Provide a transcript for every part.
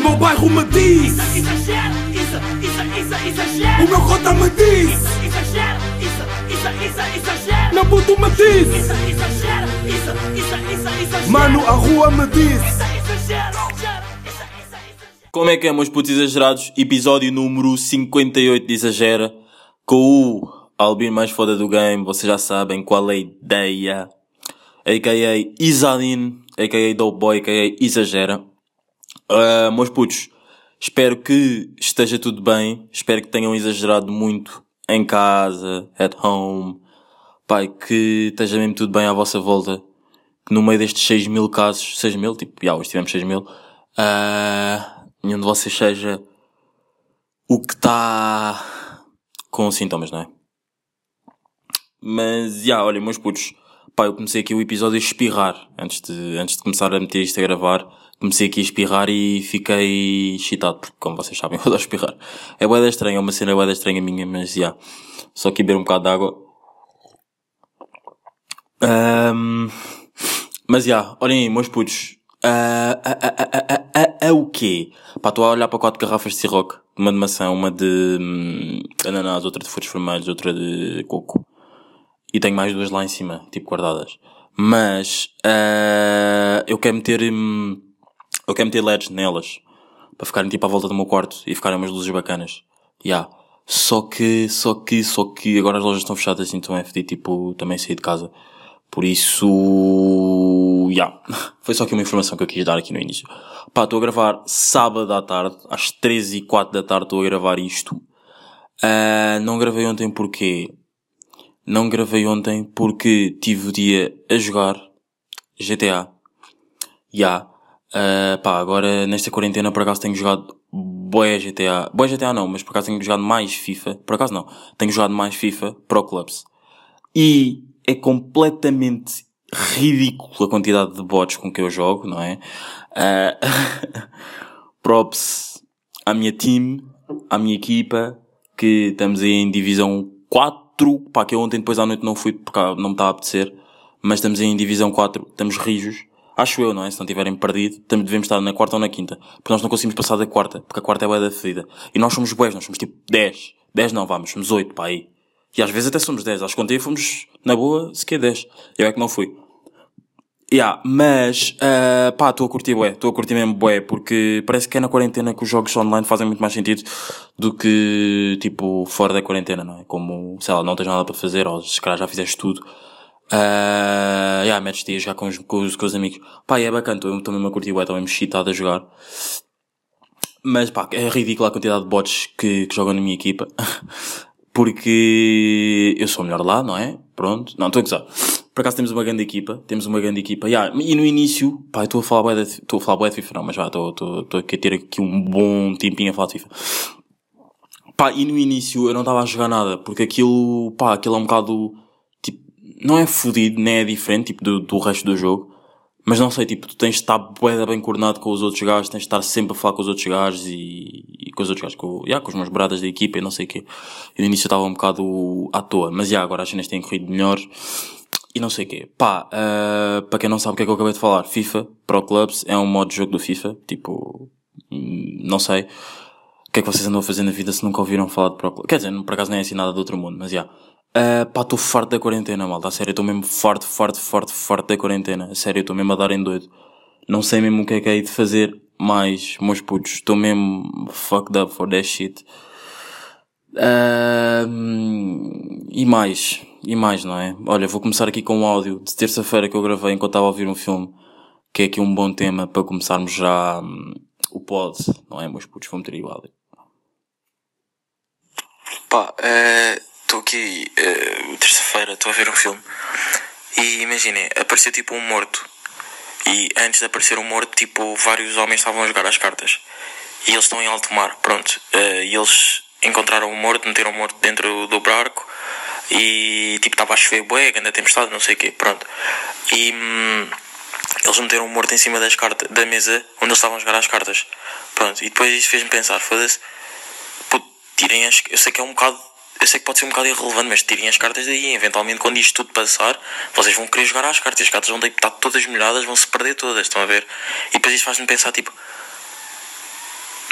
meu bairro me diz Isso, exagero, isso, isso, isso, exagero O meu cota me diz Isso, exagero, isso, isso, isso, exagero Meu puto me diz Isso, exagero, isso, isso, isso, exagero Mano, a rua me diz Isso, exagero, Como é que é, meus putos exagerados? Episódio número 58 de Exagera. Com o Albino mais foda do game. Vocês já sabem qual é a ideia. A.K.A. Isadin. A.K.A. Dope Boy. A.K.A. Exagera. Ah, meus putos, espero que esteja tudo bem. Espero que tenham exagerado muito em casa, at home. Pai, que esteja mesmo tudo bem à vossa volta. Que no meio destes 6 mil casos, 6 mil, tipo, já, hoje tivemos 6 mil, ah, nenhum de vocês seja o que está com sintomas, não é? Mas, já, olha, meus putos, pá, eu comecei aqui o episódio a espirrar, antes de, antes de começar a meter isto a gravar, comecei aqui a espirrar e fiquei excitado, porque como vocês sabem, eu adoro espirrar. É boeda estranha, é uma cena boeda estranha minha, mas já. Yeah. Só aqui beber um bocado de água. Um, mas já, yeah, olhem aí, meus putos. Uh, uh, uh, uh, o quê? Pá, estou a olhar para quatro garrafas de Ciroc. Uma de maçã, uma de hum, ananás, outra de frutos vermelhos, outra de coco. E tenho mais duas lá em cima, tipo guardadas. Mas, ah, eu quero meter... Hum, eu quero meter LEDs nelas. Para ficarem tipo à volta do meu quarto e ficarem umas luzes bacanas. Ya. Só que, só que, só que agora as lojas estão fechadas, então é fedido, tipo, também sair de casa. Por isso, ya. Foi só aqui uma informação que eu quis dar aqui no início. Pá, estou a gravar sábado à tarde, às 13 e 4 da tarde estou a gravar isto. Ah, não gravei ontem porque não gravei ontem porque tive o dia a jogar GTA. Ya. Ah, pá, agora nesta quarentena por acaso tenho jogado boé GTA. Boé GTA não, mas por acaso tenho jogado mais FIFA. Por acaso não. Tenho jogado mais FIFA Pro Clubs. E é completamente ridículo a quantidade de bots com que eu jogo, não é? Ah, props à minha team, à minha equipa, que estamos aí em divisão 4, pá, que eu ontem depois à noite não fui porque não me estava a apetecer, mas estamos aí em divisão 4, estamos rijos, acho eu, não é? Se não tiverem perdido, devemos estar na quarta ou na quinta, porque nós não conseguimos passar da quarta, porque a quarta é bué da fedida. E nós somos bués, nós somos tipo 10, 10 não, vamos, somos 8, pá, aí. E às vezes até somos 10, acho que ontem fomos, na boa, sequer 10. Eu é que não fui. Yeah, mas, ah, pá, estou a curtir bué, estou a curtir mesmo bué, porque parece que é na quarentena que os jogos online fazem muito mais sentido do que, tipo, fora da quarentena, não é? Como, sei lá, não tens nada para fazer, ou se calhar já fizeste tudo. Ah, yeah, metes-te a jogar com os, com os, com os amigos. Pá, é bacana, estou mesmo a curtir estou mesmo excitado a jogar. Mas, pá, é ridícula a quantidade de bots que, que jogam na minha equipa. Porque eu sou o melhor lá, não é? Pronto. Não, estou a gozar. Por acaso temos uma grande equipa. Temos uma grande equipa. Yeah, e no início, pá, estou a falar bué de, estou a falar bué de FIFA, não, mas já, estou, estou, estou a ter aqui um bom tempinho a falar de FIFA. Pá, e no início eu não estava a jogar nada, porque aquilo, pá, aquilo é um bocado, não é fodido, nem é diferente, tipo, do, do resto do jogo. Mas não sei, tipo, tu tens de estar bué bem coordenado com os outros gajos, tens de estar sempre a falar com os outros gajos e, e com os outros gajos, com, yeah, com os meus bradas da equipa e não sei o quê. E no início eu estava um bocado à toa, mas já, agora as cenas têm corrido melhor e não sei o quê. Pá, ah, para quem não sabe o que é que eu acabei de falar, FIFA Pro Clubs é um modo de jogo do FIFA, tipo, não sei. O que é que vocês andam a fazer na vida se nunca ouviram falar de Pro Clubs? Quer dizer, por acaso nem é assim nada do outro mundo, mas já. Ah, pá, estou farto da quarentena, malta. A sério, estou mesmo farto, farto, farto, farto da quarentena. A sério, estou mesmo a dar em doido. Não sei mesmo o que é que é de fazer mais, meus putos. Estou mesmo fucked up for that shit. Ah, e mais, e mais, não é? Olha, vou começar aqui com um áudio de terça-feira que eu gravei enquanto estava a ouvir um filme, que é aqui um bom tema para começarmos já hum, o pod, não é, meus putos? Vamos ter aí o áudio. Pá, estou aqui eh, terça-feira, estou a ver um filme e imaginem, apareceu tipo um morto. E antes de aparecer um morto, tipo, vários homens estavam a jogar as cartas. E eles estão em alto mar, pronto. Eh, e eles encontraram o morto, meteram o morto dentro do barco e tipo, estava a chover bué, grande tempestade, não sei o quê, pronto. E hum, eles meteram o morto em cima das cartas, da mesa onde eles estavam a jogar as cartas. Pronto, e depois isso fez-me pensar, foda-se, tirem as. Eu sei que é um bocado. Eu sei que pode ser um bocado irrelevante, mas tirem as cartas daí. Eventualmente, quando isto tudo passar, vocês vão querer jogar às cartas. As cartas vão estar todas molhadas, vão se perder todas. Estão a ver? E depois isto faz-me pensar, tipo.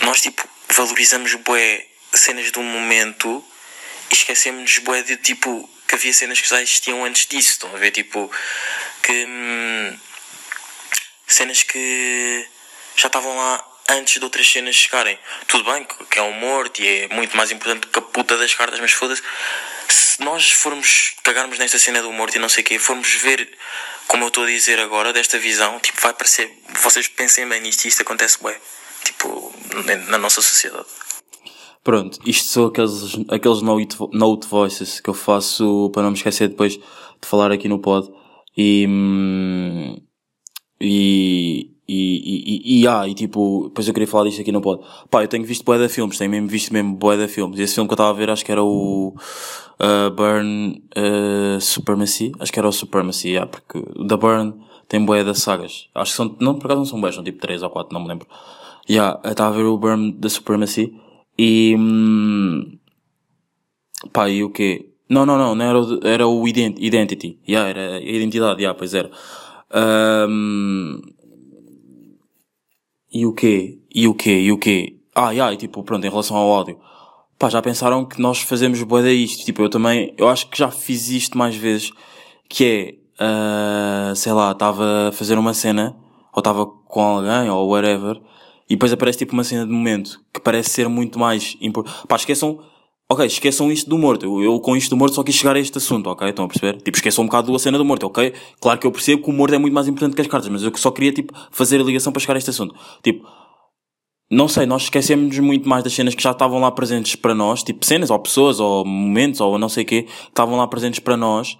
nós tipo valorizamos bué cenas do momento e esquecemos bué de tipo que havia cenas que já existiam antes disso, estão a ver? Tipo, que hum, cenas que já estavam lá antes de outras cenas chegarem. Tudo bem que- é um morto e é muito mais importante que a puta das cartas, mas foda-se. Se nós formos cagarmos nesta cena do morto e não sei o quê, formos ver como eu estou a dizer agora, desta visão, tipo, vai parecer. Vocês pensem bem nisto e isto acontece bem. Tipo, na- na nossa sociedade. Pronto, isto são aqueles, aqueles note, note voices que eu faço para não me esquecer depois de falar aqui no pod. E. hum, E. E, e, e, e, ah, e tipo, depois eu queria falar disto aqui no pod. Pá, eu tenho visto bué de filmes, tenho mesmo visto mesmo bué de filmes. Esse filme que eu estava a ver, acho que era o uh, Burn uh, Supremacy. Acho que era o Supremacy, yeah, porque da Burn tem bué de sagas. Acho que são, não, por acaso não são bué, são tipo 3 ou 4, não me lembro. Yeah, eu estava a ver o Burn da Supremacy e. Hum, pá, e o quê? Não, não, não, não era, o, era o ident Identity. Yeah, era a identidade, yeah, pois era. Hum, e o quê? E o quê? E o quê? Ah, yeah, e tipo, pronto, em relação ao áudio. Pá, já pensaram que nós fazemos de isto? Tipo, eu também, eu acho que já fiz isto mais vezes, que é, ah, sei lá, estava a fazer uma cena, ou estava com alguém, ou whatever, e depois aparece tipo uma cena de momento, que parece ser muito mais importante. Pá, esqueçam, ok, esqueçam isto do morto. Eu, eu com isto do morto só quis chegar a este assunto, ok? Estão a perceber? Tipo, esqueçam um bocado da cena do morto, ok? Claro que eu percebo que o morto é muito mais importante que as cartas, mas eu só queria, tipo, fazer a ligação para chegar a este assunto. Tipo, não sei, nós esquecemos muito mais das cenas que já estavam lá presentes para nós, tipo cenas, ou pessoas, ou momentos, ou não sei o quê, que estavam lá presentes para nós,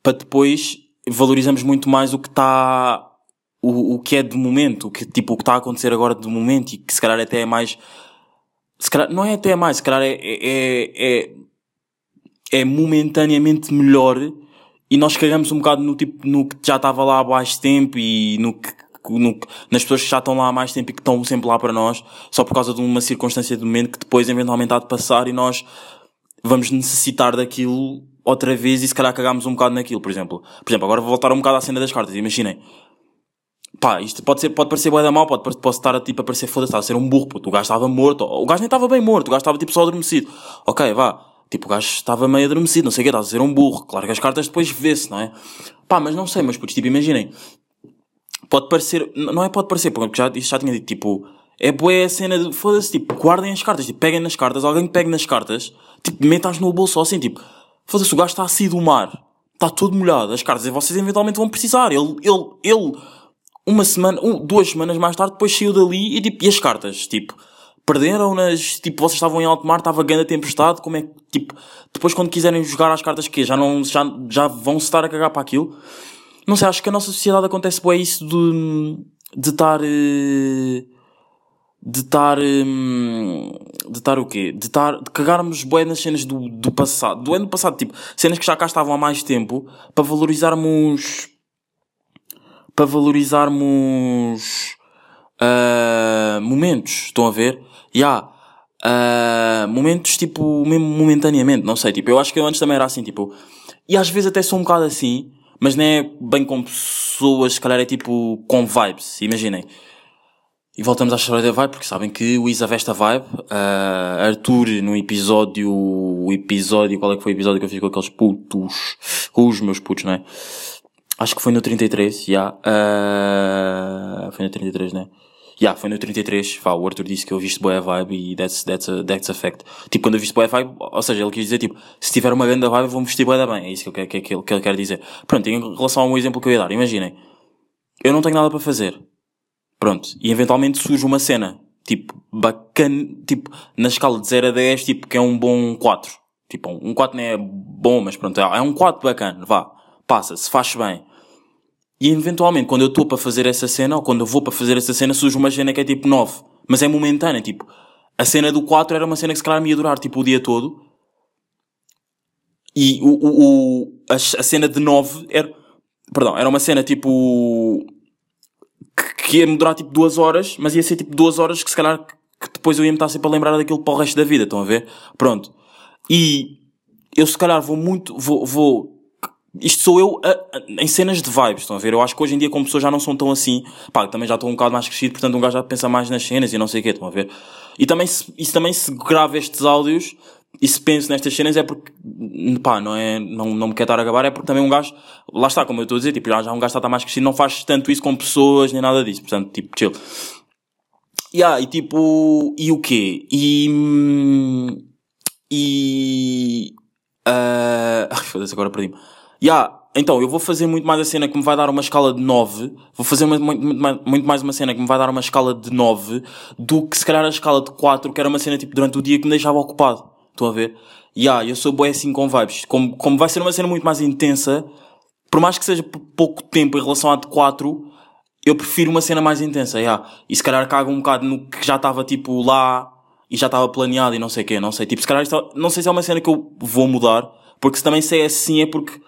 para depois valorizamos muito mais o que está, o, o que é de momento, o que, tipo, o que está a acontecer agora de momento e que se calhar até é mais, se calhar, não é até mais, se calhar é, é, é, é momentaneamente melhor e nós cagamos um bocado no tipo, no que já estava lá há mais tempo e no que, no nas pessoas que já estão lá há mais tempo e que estão sempre lá para nós, só por causa de uma circunstância de momento que depois eventualmente há de passar e nós vamos necessitar daquilo outra vez e se calhar cagamos um bocado naquilo, por exemplo. Por exemplo, agora vou voltar um bocado à cena das cartas, imaginem. Pá, isto pode ser, pode parecer bué da mal, pode, pode estar a, tipo, a parecer foda-se, a ser um burro, puto. O gajo estava morto, o gajo nem estava bem morto, o gajo estava tipo só adormecido. Ok, vá. Tipo, o gajo estava meio adormecido, não sei o que, estava a ser um burro. Claro que as cartas depois vê-se, não é? Pá, mas não sei, mas putos, tipo, imaginem. Pode parecer, não é pode parecer, porque já, isto já tinha dito, tipo, é bué a cena de, foda-se, tipo, guardem as cartas, tipo, peguem nas cartas, alguém pegue nas cartas, tipo, metam-as no bolso, assim, tipo, foda-se, o gajo está a sair do mar, está todo molhado, as cartas, e vocês eventualmente vão precisar, ele, ele, ele, uma semana, um, duas semanas mais tarde, depois saiu dali e, tipo, e as cartas, tipo, perderam-nas, tipo, vocês estavam em alto mar, estava grande tempestade, como é que, tipo, depois quando quiserem jogar as cartas que já não, já, já vão se estar a cagar para aquilo, não sei, acho que a nossa sociedade acontece bem isso de, de estar, eh, de estar, hum, de estar o quê? De estar, de cagarmos bué nas cenas do, do passado, do ano passado, tipo, cenas que já cá estavam há mais tempo, para valorizarmos, para valorizarmos, ah, momentos, estão a ver? E há, ah, momentos, tipo, mesmo momentaneamente, não sei, tipo, eu acho que eu antes também era assim, tipo, e às vezes até sou um bocado assim, mas não é bem com pessoas, se calhar é tipo, com vibes, imaginem. E voltamos à história da vibe, porque sabem que o Isa veste a vibe. ah, Arthur, no episódio, o episódio, qual é que foi o episódio que eu fiz com aqueles putos, com os meus putos, não é? Acho que foi no 33, já. ah, foi no 33, né? Já, foi no 33. Vá, o Arthur disse que eu viste boa vibe e that's, that's, a, that's a fact. Tipo, quando eu viste boa vibe, ou seja, ele quis dizer, tipo, se tiver uma grande vibe, eu vou me vestir boa bem. É isso que, eu, quero- que, que, que ele quer dizer. Pronto, em relação a um exemplo que eu ia dar, imaginem. Eu não tenho nada para fazer. Pronto. E eventualmente surge uma cena. Tipo, bacana. Tipo, na escala de 0 a 10, tipo, que é um bom 4. Tipo, um 4 não é bom, mas pronto, é um 4 bacana. Vá. Passa, se faz bem. E eventualmente, quando eu estou para fazer essa cena, ou quando eu vou para fazer essa cena, surge uma cena que é tipo 9. Mas é momentânea, tipo. A cena do 4 era uma cena que se calhar me ia durar tipo o dia todo. E o, o, o- a, a cena de 9 era. Perdão, era uma cena tipo. Que, ia me durar tipo duas horas, mas ia ser tipo duas horas que se calhar que depois eu ia me estar sempre a lembrar daquilo para o resto da vida, estão a ver? Pronto. E eu se calhar vou muito. Vou. vou isto sou eu a- a- em cenas de vibes, estão a ver? Eu acho que hoje em dia, como pessoas já não são tão assim, pá, também já estou um bocado mais crescido, portanto um gajo já pensa mais nas cenas e não sei o quê, estão a ver? E também, se, e também se gravo estes áudios e se penso nestas cenas é porque, pá, não é, não, não me quer estar a gabar, é porque também um gajo, lá está, como eu estou a dizer, tipo, já, já um gajo está mais crescido, não faz tanto isso com pessoas nem nada disso, portanto, tipo, chill. Yeah, e tipo, e o quê? E, hum, e, ah, ai, foda-se, agora perdi-me. Yeah, então, eu vou fazer muito mais a cena que me vai dar uma escala de 9. Vou fazer muito, muito muito mais uma cena que me vai dar uma escala de 9 do que se calhar a escala de 4, que era uma cena tipo durante o dia que me deixava ocupado. Estão a ver? Yeah, eu sou bué assim com vibes. Como, como vai ser uma cena muito mais intensa, por mais que seja pouco tempo em relação à de 4, eu prefiro uma cena mais intensa, yeah. E se calhar cago um bocado no que já estava tipo lá e já estava planeado e não sei o quê, não sei. Tipo, se calhar isto, é- não sei se é uma cena que eu vou mudar, porque se também se é assim é porque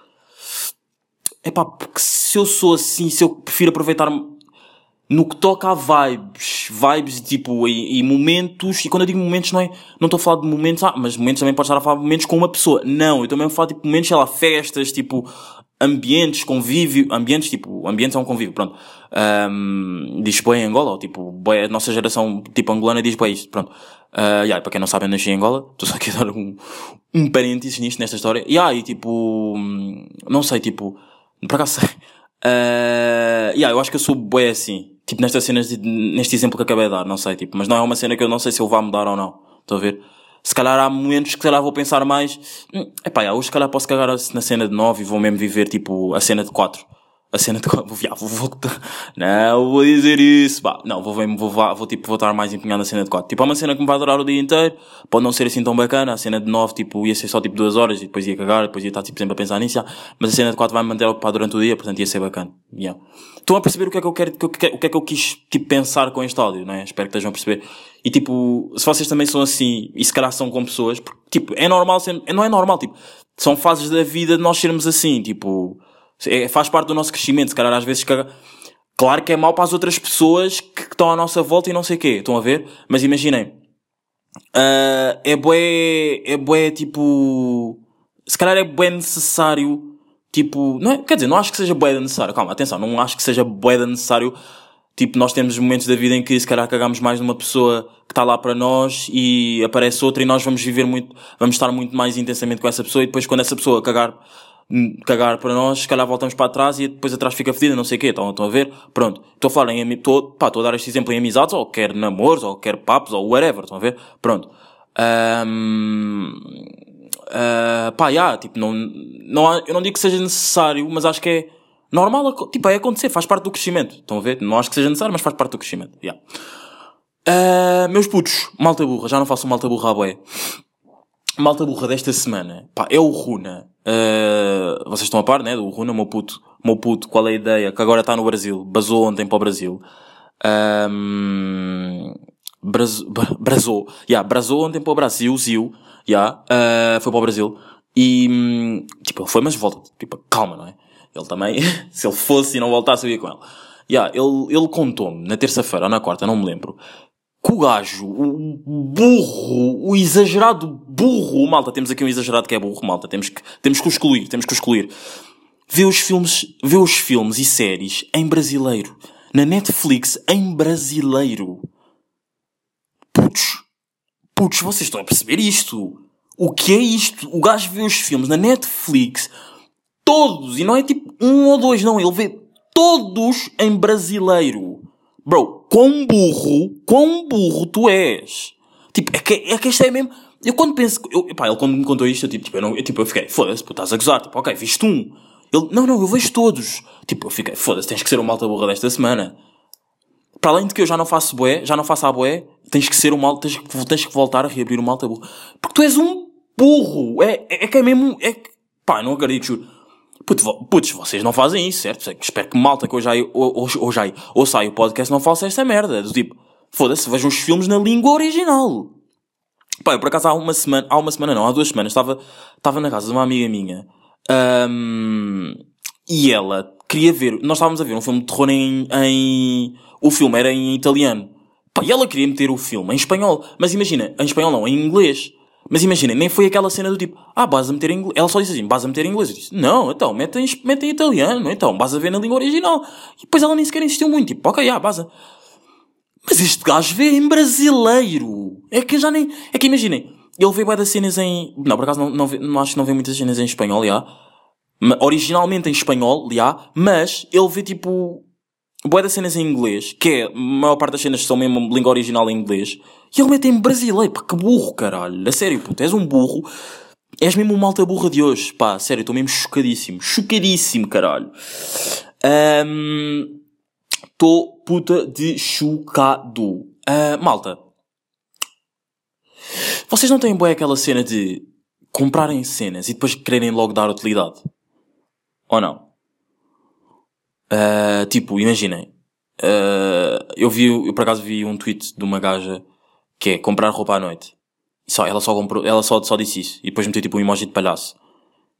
é pá, porque se eu sou assim, se eu prefiro aproveitar no que toca a vibes, vibes tipo, e, e momentos, e quando eu digo momentos não é, não estou a falar de momentos, ah, mas momentos também posso estar a falar de momentos com uma pessoa. Não, eu também a falar tipo momentos, sei lá, festas, tipo, ambientes, convívio, ambientes, tipo, ambientes é um convívio, pronto. Um, diz bem em Angola, ou tipo, bué, a nossa geração, tipo, angolana diz bem isto, pronto. Uh, yeah, para quem não sabe, eu nasci em Angola, estou só aqui a dar um, um parênteses nisto, nesta história. Yeah, e tipo, hum, não sei, tipo, por acaso sei. Uh, yeah, eu acho que eu sou bué assim. Tipo, nestas cenas, de- neste exemplo que acabei de dar, não sei, tipo, mas não é uma cena que eu não sei se eu vou mudar ou não. Estão a ver? Se calhar há momentos que se calhar vou pensar mais, hum, epá, yeah, hoje se calhar posso cagar na cena de 9 e vou mesmo viver, tipo, a cena de 4. A cena de 4, vou, yeah, vou, vou, não vou dizer isso, pá. Não, vou, vou, vou, vou, tipo, vou estar mais empenhado na cena de 4. Tipo, é uma cena que me vai durar o dia inteiro, pode não ser assim tão bacana, a cena de 9, tipo, ia ser só tipo 2 horas e depois ia cagar, depois ia estar, tipo, sempre a pensar nisso, mas a cena de 4 vai me manter ocupado durante o dia, portanto ia ser bacana, yeah. Estão a perceber o que é que eu quero, o que é é que eu quis, tipo, pensar com este áudio, né? Espero que estejam a perceber. E tipo, se vocês também são assim, e se calhar são com pessoas, porque, tipo, é normal ser, não é normal, tipo, são fases da vida de nós sermos assim, tipo, é, faz parte do nosso crescimento, se calhar às vezes caga, Claro que é mau para as outras pessoas que estão à nossa volta e não sei o quê, estão a ver? Mas imaginem, ah, é bué, é bué tipo, se calhar é bué necessário, tipo, não é, quer dizer, não acho que seja bué necessário, calma, atenção, não acho que seja bué necessário, tipo, nós temos momentos da vida em que se calhar cagamos mais numa pessoa que está lá para nós e aparece outra e nós vamos viver muito, vamos estar muito mais intensamente com essa pessoa e depois quando essa pessoa cagar, cagar para nós, se calhar voltamos para trás e depois atrás fica fedida, não sei o quê, estão, estão a ver? Pronto. Estou a falar em, estou, pá, estou a dar este exemplo em amizades, ou quer namoros, ou quer papos, ou whatever, estão a ver? Pronto. Ahm, ah, pá, já, tipo, não, não, há- eu não digo que seja necessário, mas acho que é normal, tipo, é acontecer, faz parte do crescimento, estão a ver? Não acho que seja necessário, mas faz parte do crescimento, já. Ah, meus putos, malta burra, já não faço malta burra à boé. Malta burra desta semana, pá, é o Runa. Uh, vocês estão a par, né? Do Runa, meu puto. Meu puto, qual é a ideia? Que agora está no Brasil. Basou ontem para o Brasil. Um, Braz, bra- brazou. Yeah, brazou ontem para o Brasil, Zil. Yeah, uh, foi para o Brasil. E, hum, tipo, ele foi, mas volta. Tipo, calma, não é? Ele também, se ele fosse e não voltasse, eu ia com ele. Yeah, ele, ele contou-me na terça-feira ou na quarta, não me lembro, que o gajo, o burro, o exagerado burro, malta, temos aqui um exagerado que é burro, malta, temos que, temos que o excluir, temos que o excluir. Vê os filmes, vê os filmes e séries em brasileiro, na Netflix em brasileiro. Putos, putos, vocês estão a perceber isto? O que é isto? O gajo vê os filmes na Netflix, todos, e não é tipo um ou dois, não, ele vê todos em brasileiro. Bro, quão burro, quão burro tu és. Tipo, é que, é que isto é mesmo. Eu quando penso. Eu, pá, ele quando me contou isto, eu tipo, tipo, eu, não, eu, tipo, eu fiquei, foda-se, pô, estás a gozar. Tipo, ok, viste um. Ele, não, não, eu vejo todos. Tipo, eu fiquei, foda-se, tens que ser o malta burra desta semana. Para além de que eu já não faço boé, já não faço a tens que ser o malta, tens tens que voltar a reabrir o malta burro. Porque tu és um burro. É, é, é que é mesmo. É pá, não acredito, juro. Puto, Putz, vocês não fazem isso, certo? Espero que malta que hoje aí, hoje, aí, o podcast não faça esta merda. Do tipo, foda-se, vejam os filmes na língua original. Pá, eu por acaso há uma semana, há uma semana não, há duas semanas, estava, estava na casa de uma amiga minha. ahm, e ela queria ver, nós estávamos a ver um filme de terror em, em o filme era em italiano. Pá, e ela queria meter o filme em espanhol. Mas imagina, em espanhol não, em inglês. Mas imaginem, nem foi aquela cena do tipo, ah, vais a meter em inglês. Ela só disse assim, vais a meter em inglês. Eu disse, não, então, mete em, mete em italiano, então, vais a ver na língua original. E depois ela nem sequer insistiu muito, tipo, ok, ah, vas a. Mas este gajo vê em brasileiro. É que já nem. É que imaginem, ele vê das cenas em. Não, por acaso não, não, não acho que não vê muitas cenas em espanhol, já. Originalmente em espanhol, já. Mas ele vê tipo. Bué das cenas em inglês, que é. A maior parte das cenas são mesmo língua original em inglês. E ele mete em brasileiro. Pá, que burro, caralho. A sério, puto, és um burro. És mesmo uma malta burra de hoje. Pá, sério, estou mesmo chocadíssimo. Chocadíssimo, caralho. Estou puta de chocado. Ah, malta. Vocês não têm boa aquela cena de comprarem cenas e depois quererem logo dar utilidade? Ou não? Ah, tipo, imaginem. Ah, eu vi, eu por acaso vi um tweet de uma gaja que é comprar roupa à noite. Só, ela só comprou, ela só, só disse isso. E depois meteu tipo um emoji de palhaço.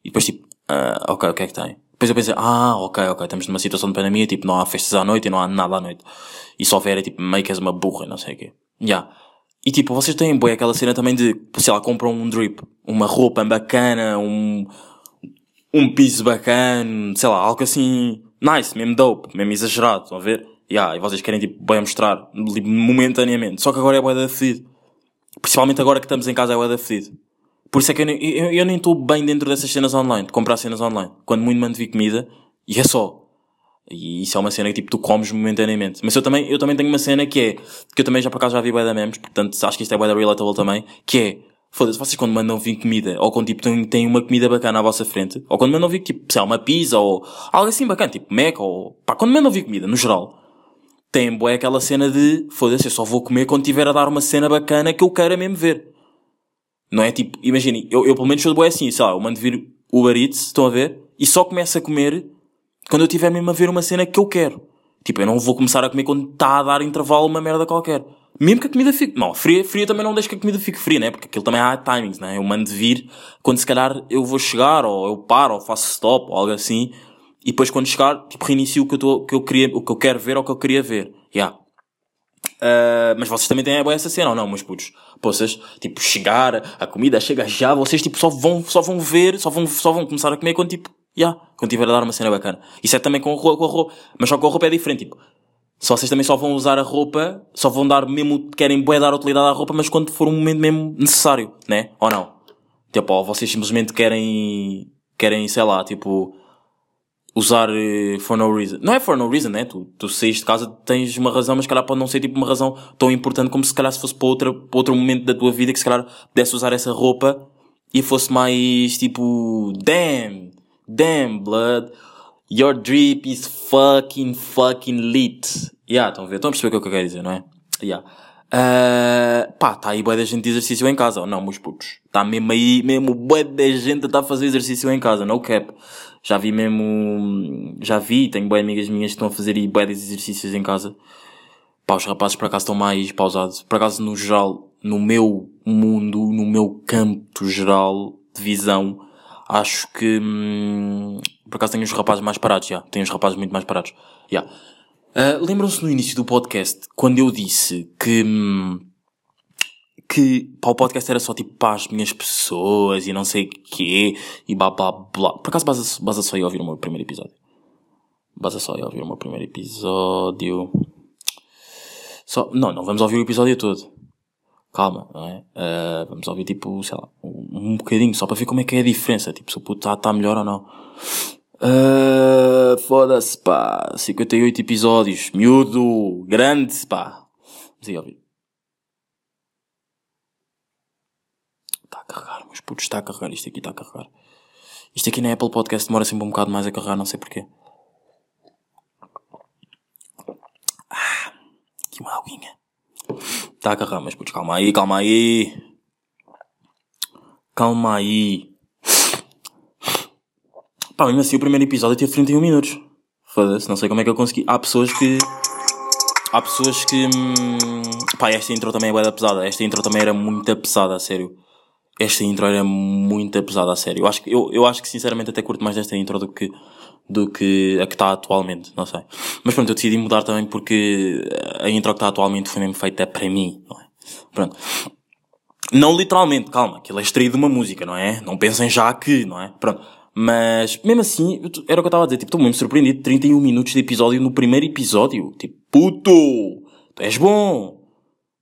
E depois tipo, ah, ok, o que é que tem? Depois eu pensei, ah, ok, ok, estamos numa situação de pandemia, tipo, não há festas à noite e não há nada à noite. E só houver é tipo, meio que és uma burra e não sei o quê. Já. E tipo, vocês têm boa aquela cena também de, sei lá, compram um drip, uma roupa bacana, um, um piso bacana, sei lá, algo assim, nice, mesmo dope, mesmo exagerado, estão a ver? Yeah, e vocês querem tipo, bem mostrar, momentaneamente. Só que agora é bué da fedido. Principalmente agora que estamos em casa é bué da fedido. Por isso é que eu, eu, eu nem estou bem dentro dessas cenas online, de comprar cenas online. Quando muito mando vir comida, e é só. E isso é uma cena que tipo tu comes momentaneamente. Mas eu também, eu também tenho uma cena que é, que eu também já por acaso já vi bué da memes, portanto acho que isto é bué da relatable também, que é, foda-se, vocês quando mandam vir comida, ou quando tipo têm, uma comida bacana à vossa frente, ou quando mandam vir tipo, sei lá, uma pizza, ou algo assim bacana, tipo Mac, ou pá, quando mandam vir comida, no geral, tem bué aquela cena de, foda-se, eu só vou comer quando tiver a dar uma cena bacana que eu queira mesmo ver. Não é tipo, imaginem, eu, eu pelo menos sou de bué assim, sei lá, eu mando vir Uber Eats, estão a ver? E só começo a comer quando eu tiver mesmo a ver uma cena que eu quero. Tipo, eu não vou começar a comer quando está a dar intervalo uma merda qualquer. Mesmo que a comida fique. Não, fria, fria também não deixo que a comida fique fria, né? Porque aquilo também há timings, né? Eu mando vir quando se calhar eu vou chegar, ou eu paro, ou faço stop, ou algo assim. E depois quando chegar, tipo, reinicio o que eu, tô, que eu queria, o que eu quero ver ou o que eu queria ver. Yeah. Uh, mas vocês também têm essa cena, ou não, meus putos? Pô, vocês, tipo, chegar, a comida chega já, vocês, tipo, só vão, só vão ver, só vão, só vão começar a comer quando, tipo, já, quando tiver a dar uma cena bacana. Isso é também com a roupa, com. Mas só com a roupa é diferente, tipo, só vocês também só vão usar a roupa, só vão dar mesmo, querem bué dar utilidade à roupa, mas quando for um momento mesmo necessário, né? Ou não? Tipo, ou vocês simplesmente querem, querem, sei lá, tipo, usar eh, for no reason. Não é for no reason, né? Tu, tu saís de casa, tens uma razão, mas se calhar pode não ser tipo uma razão tão importante como se calhar se fosse para, outra, para outro momento da tua vida que se calhar pudesse usar essa roupa e fosse mais tipo, damn, damn, blood, your drip is fucking, fucking lit. Yeah, estão a ver? Estão a perceber o que eu quero dizer, não é? Yeah. Uh, pá, tá aí bué da gente de exercício em casa, não, meus putos? Tá mesmo aí, mesmo bué da gente tá a fazer exercício em casa, no cap. Já vi mesmo, já vi, tenho bué amigas minhas que estão a fazer aí de exercícios em casa. Pá, os rapazes por acaso estão mais pausados. Por acaso, no geral, no meu mundo, no meu campo geral de visão, acho que, hum, por acaso tenho os rapazes mais parados, já. Tenho os rapazes muito mais parados, já. Uh, Lembram-se no início do podcast, quando eu disse que, hum, que pá, o podcast era só tipo para as minhas pessoas e não sei o quê e blá blá blá. Por acaso basta, basta só ir ouvir o meu primeiro episódio. Basta só ir ouvir o meu primeiro episódio. Só, não, não vamos ouvir o episódio todo. Calma, não é? Uh, vamos ouvir tipo, sei lá, um, bocadinho só para ver como é que é a diferença. Tipo, se o puto está tá melhor ou não. Uh, Foda-se, pá. 58 episódios. Miúdo. Grande, pá. Vamos aí ouvir. Está a carregar, meus putos, está a carregar. Isto aqui está a carregar. Isto aqui na Apple Podcast demora sempre um bocado mais a carregar, não sei porquê. Ah, aqui uma aguinha. A carregar, meus putos. Calma aí, calma aí. Calma aí. Pá, mesmo assim o primeiro episódio teve 31 minutos. Foda-se, não sei como é que eu consegui. Há pessoas que. Há pessoas que. Hum... Pá, esta intro também é bué da pesada. Esta intro também era muito pesada, a sério. Esta intro era muito pesada, a sério. Eu acho que, eu, eu acho que sinceramente até curto mais desta intro do que, do que a que está atualmente, não sei. Mas pronto, eu decidi mudar também porque a intro que está atualmente foi mesmo feita para mim, não é? Pronto. Não literalmente, calma, aquilo é extraído de uma música, não é? Não pensem já que, não é? Pronto. Mas, mesmo assim, era o que eu estava a dizer, tipo, estou mesmo surpreendido, 31 minutos de episódio no primeiro episódio. Tipo, puto! Tu és bom!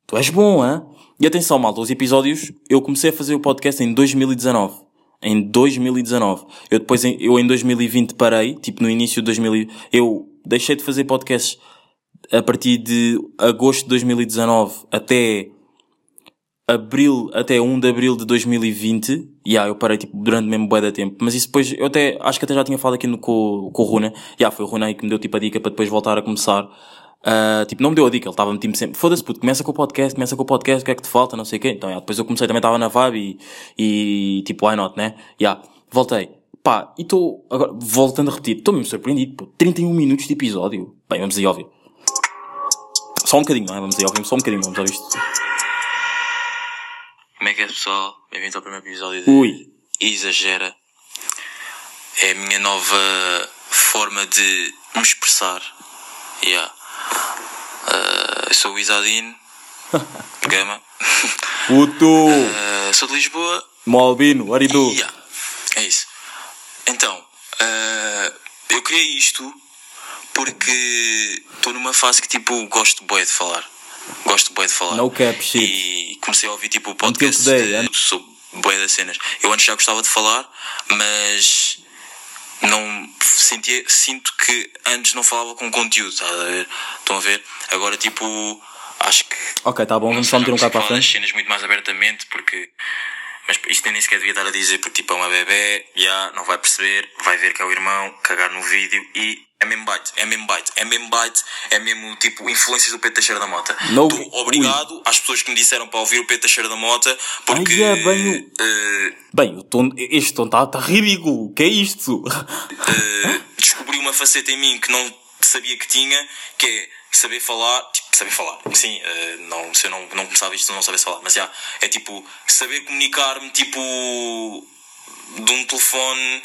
Tu és bom, hã? E atenção, malta, os episódios, eu comecei a fazer o podcast em 2019. Em 2019. Eu depois, eu em 2020 parei, tipo, no início de 2000, eu deixei de fazer podcasts a partir de agosto de 2019 até abril, até 1 de abril de 2020. E yeah, eu parei, tipo, durante mesmo bué da tempo. Mas isso depois, eu até, acho que até já tinha falado aqui no, com, com o Runa. Yeah, foi o Runa aí que me deu, tipo, a dica para depois voltar a começar. Ah, tipo, não me deu a dica, ele estava-me tipo, sempre, foda-se puto, começa com o podcast, começa com o podcast, o que é que te falta, não sei o quê. Então, yeah, depois eu comecei, também estava na vibe e, e, tipo, why not, né? Yeah, voltei. Pá, e estou, agora, voltando a repetir, estou mesmo surpreendido, pô, 31 minutos de episódio. Bem, vamos aí ouvir. Só um bocadinho, não é? Vamos aí ouvir, só um bocadinho, vamos ouvir isto. Como é que é pessoal? Bem-vindos ao primeiro episódio de Ui. Exagera. É a minha nova forma de me expressar. Yeah. Eu sou o Isadine Gama. Puto! Ah, sou de Lisboa. Malbino, do? Yeah. É isso. Então, ah, eu criei isto porque estou numa fase que tipo gosto bué de falar. Gosto bué de falar. No cap shit. E comecei a ouvir tipo o podcast today, de, sobre bué das cenas. Eu antes já gostava de falar, mas não sentia, sinto que antes não falava com conteúdo, estás a ver? Estão a ver? Agora tipo acho que Ok, tá bom, vamos só meter um bocado para a frente. cenas muito mais abertamente porque. Mas isto nem sequer devia estar a dizer porque tipo é uma bebê, já não vai perceber, vai ver que é o irmão, cagar no vídeo e é mesmo bite, é mesmo bite, é mesmo bite, é mesmo tipo influências do Pedro Teixeira da Mota. No- Tô obrigado às pessoas que me disseram para ouvir o Pedro Teixeira da Mota porque. Ai, é bem eh, Bem, o tom, este tom está tá ridículo. Que é isto? eh, descobri uma faceta em mim que não sabia que tinha, que é saber falar, tipo, saber falar, sim, eh, não, se eu não, não começava isto não sabia falar, mas já, é tipo, saber comunicar-me, tipo, de um telefone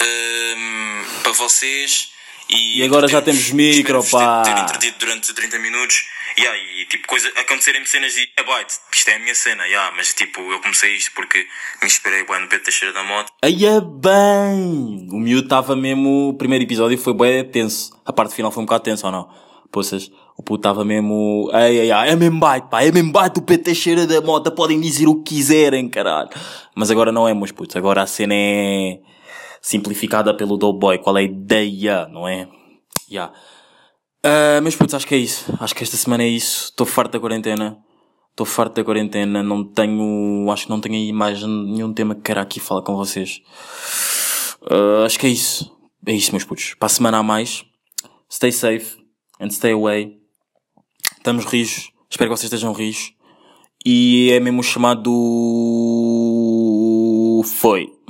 ehm, para vocês e, E agora já temos micro, espero-vos ter- pá. ter entretido durante 30 minutos e aí, tipo, coisa, acontecerem-me cenas de é bite, isto é a minha cena, yeah, mas tipo, eu comecei isto porque me inspirei bem no Pedro Teixeira da Moto Aí é bem! O miúdo estava mesmo. O primeiro episódio foi bem tenso. A parte final foi um bocado tenso ou não? Poças, o puto estava mesmo. Ai, ai, ai, é mesmo bite, pá, é mesmo bite. O PT cheira da moto, podem dizer o que quiserem, caralho. Mas agora não é, meus putos. Agora a cena é simplificada pelo Doughboy. Qual é a ideia, não é? Ya. Ah, meus putos, acho que é isso. Acho que esta semana é isso. Estou farto da quarentena. Estou farto da quarentena. Não tenho. Acho que não tenho aí mais nenhum tema que queira aqui falar com vocês. Ah, acho que é isso. É isso, meus putos. Para a semana a mais. Stay safe and stay away. Estamos rijos. Espero que vocês estejam rijos. E é mesmo chamado. Foi.